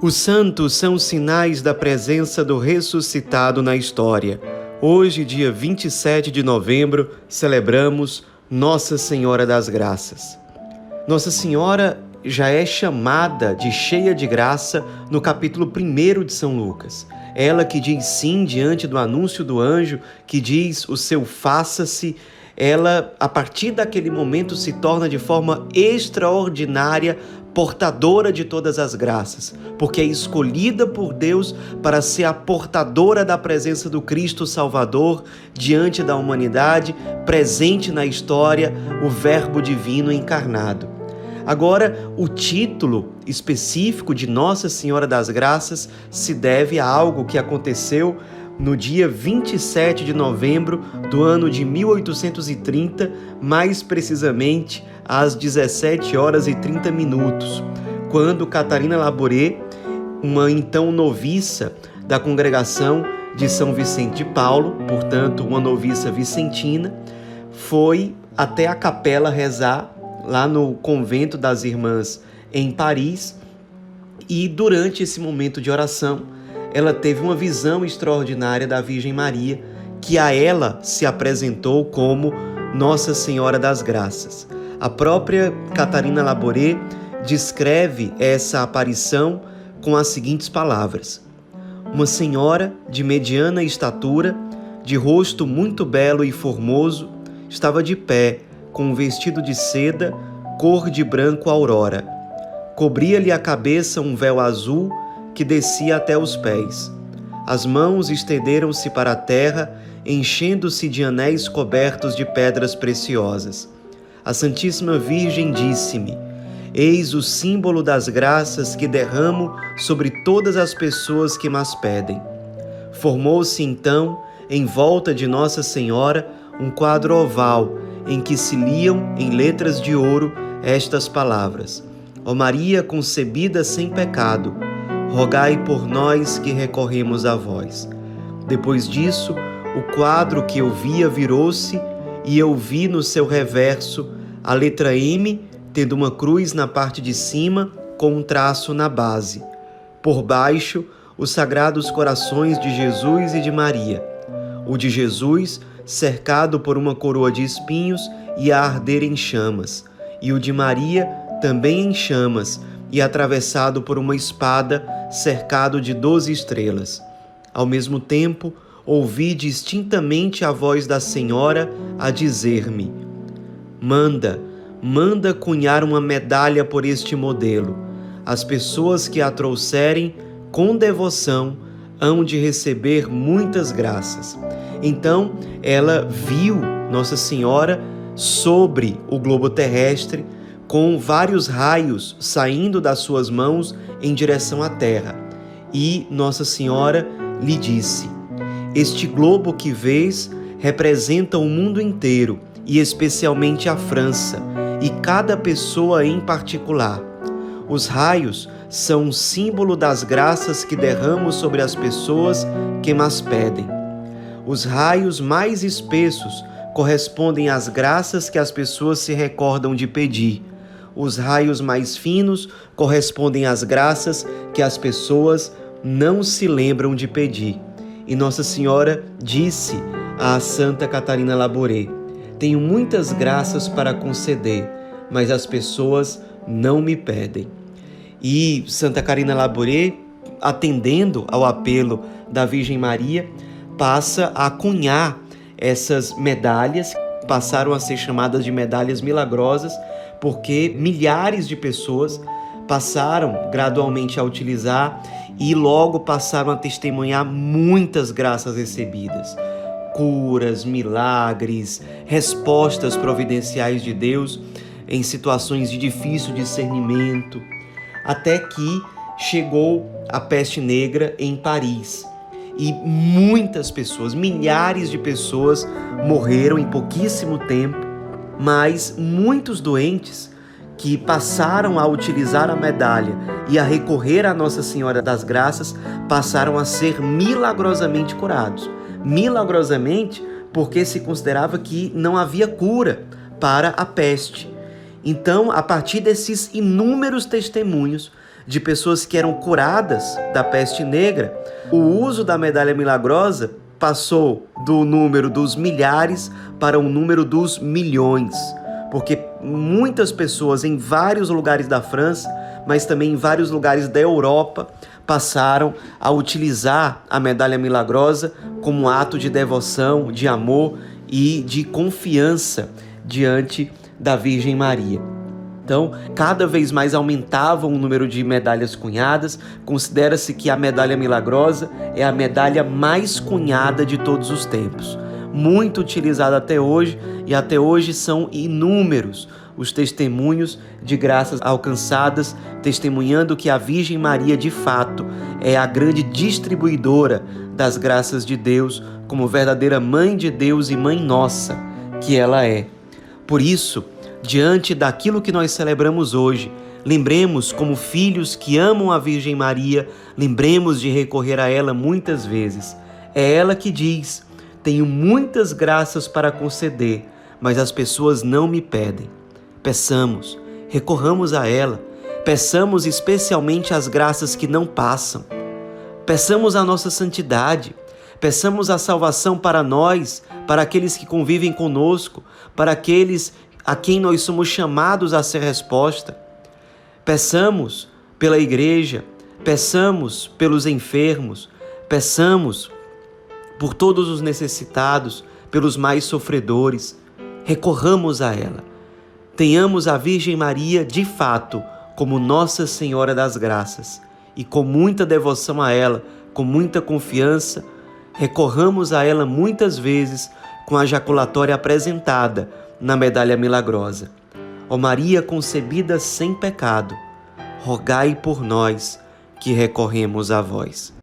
Os santos são sinais da presença do ressuscitado na história. Hoje, dia 27 de novembro, celebramos Nossa Senhora das Graças. Nossa Senhora já é chamada de cheia de graça no capítulo 1 de São Lucas. Ela que diz sim diante do anúncio do anjo, que diz o seu faça-se, ela, a partir daquele momento, se torna de forma extraordinária portadora de todas as graças, porque é escolhida por Deus para ser a portadora da presença do Cristo Salvador diante da humanidade, presente na história, o Verbo divino encarnado. Agora, o título específico de Nossa Senhora das Graças se deve a algo que aconteceu no dia 27 de novembro do ano de 1830, mais precisamente às 17 horas e 30 minutos, quando Catarina Laboré, uma então noviça da congregação de São Vicente de Paulo, portanto, uma noviça vicentina, foi até a capela rezar lá no convento das irmãs em Paris. E durante esse momento de oração, ela teve uma visão extraordinária da Virgem Maria, que a ela se apresentou como Nossa Senhora das Graças. A própria Catarina Laboré descreve essa aparição com as seguintes palavras: Uma senhora de mediana estatura, de rosto muito belo e formoso, estava de pé, com um vestido de seda, cor de branco aurora. Cobria-lhe a cabeça um véu azul que descia até os pés. As mãos estenderam-se para a terra, enchendo-se de anéis cobertos de pedras preciosas a Santíssima Virgem disse-me: Eis o símbolo das graças que derramo sobre todas as pessoas que mas pedem. Formou-se então, em volta de Nossa Senhora, um quadro oval em que se liam em letras de ouro estas palavras: Ó Maria concebida sem pecado, rogai por nós que recorremos a vós. Depois disso, o quadro que eu via virou-se e eu vi no seu reverso a letra M tendo uma cruz na parte de cima com um traço na base. Por baixo, os sagrados corações de Jesus e de Maria. O de Jesus, cercado por uma coroa de espinhos e a arder em chamas, e o de Maria, também em chamas e atravessado por uma espada, cercado de doze estrelas. Ao mesmo tempo, ouvi distintamente a voz da Senhora a dizer-me: Manda, manda cunhar uma medalha por este modelo. As pessoas que a trouxerem com devoção hão de receber muitas graças. Então ela viu Nossa Senhora sobre o globo terrestre, com vários raios saindo das suas mãos em direção à terra. E Nossa Senhora lhe disse: Este globo que vês representa o mundo inteiro e especialmente a França, e cada pessoa em particular. Os raios são um símbolo das graças que derramo sobre as pessoas que mas pedem. Os raios mais espessos correspondem às graças que as pessoas se recordam de pedir. Os raios mais finos correspondem às graças que as pessoas não se lembram de pedir. E Nossa Senhora disse a Santa Catarina Laboré: tenho muitas graças para conceder, mas as pessoas não me pedem. E Santa Carina Laboré, atendendo ao apelo da Virgem Maria, passa a cunhar essas medalhas, passaram a ser chamadas de medalhas milagrosas, porque milhares de pessoas passaram gradualmente a utilizar e logo passaram a testemunhar muitas graças recebidas curas, milagres, respostas providenciais de Deus em situações de difícil discernimento, até que chegou a peste negra em Paris. E muitas pessoas, milhares de pessoas morreram em pouquíssimo tempo, mas muitos doentes que passaram a utilizar a medalha e a recorrer à Nossa Senhora das Graças passaram a ser milagrosamente curados milagrosamente porque se considerava que não havia cura para a peste. Então, a partir desses inúmeros testemunhos de pessoas que eram curadas da peste negra, o uso da medalha milagrosa passou do número dos milhares para o número dos milhões, porque muitas pessoas em vários lugares da França, mas também em vários lugares da Europa, passaram a utilizar a medalha milagrosa como ato de devoção, de amor e de confiança diante da Virgem Maria. Então, cada vez mais aumentava o número de medalhas cunhadas. Considera-se que a medalha milagrosa é a medalha mais cunhada de todos os tempos. Muito utilizada até hoje, e até hoje são inúmeros os testemunhos de graças alcançadas, testemunhando que a Virgem Maria, de fato, é a grande distribuidora das graças de Deus, como verdadeira mãe de Deus e mãe nossa que ela é. Por isso, diante daquilo que nós celebramos hoje, lembremos como filhos que amam a Virgem Maria, lembremos de recorrer a ela muitas vezes. É ela que diz: Tenho muitas graças para conceder, mas as pessoas não me pedem. Peçamos, recorramos a ela, peçamos especialmente as graças que não passam. Peçamos a nossa santidade, peçamos a salvação para nós, para aqueles que convivem conosco, para aqueles a quem nós somos chamados a ser resposta. Peçamos pela igreja, peçamos pelos enfermos, peçamos por todos os necessitados, pelos mais sofredores. Recorramos a ela. Tenhamos a Virgem Maria de fato como Nossa Senhora das Graças e com muita devoção a ela, com muita confiança, recorramos a ela muitas vezes com a jaculatória apresentada na medalha milagrosa. Ó Maria concebida sem pecado, rogai por nós que recorremos a vós.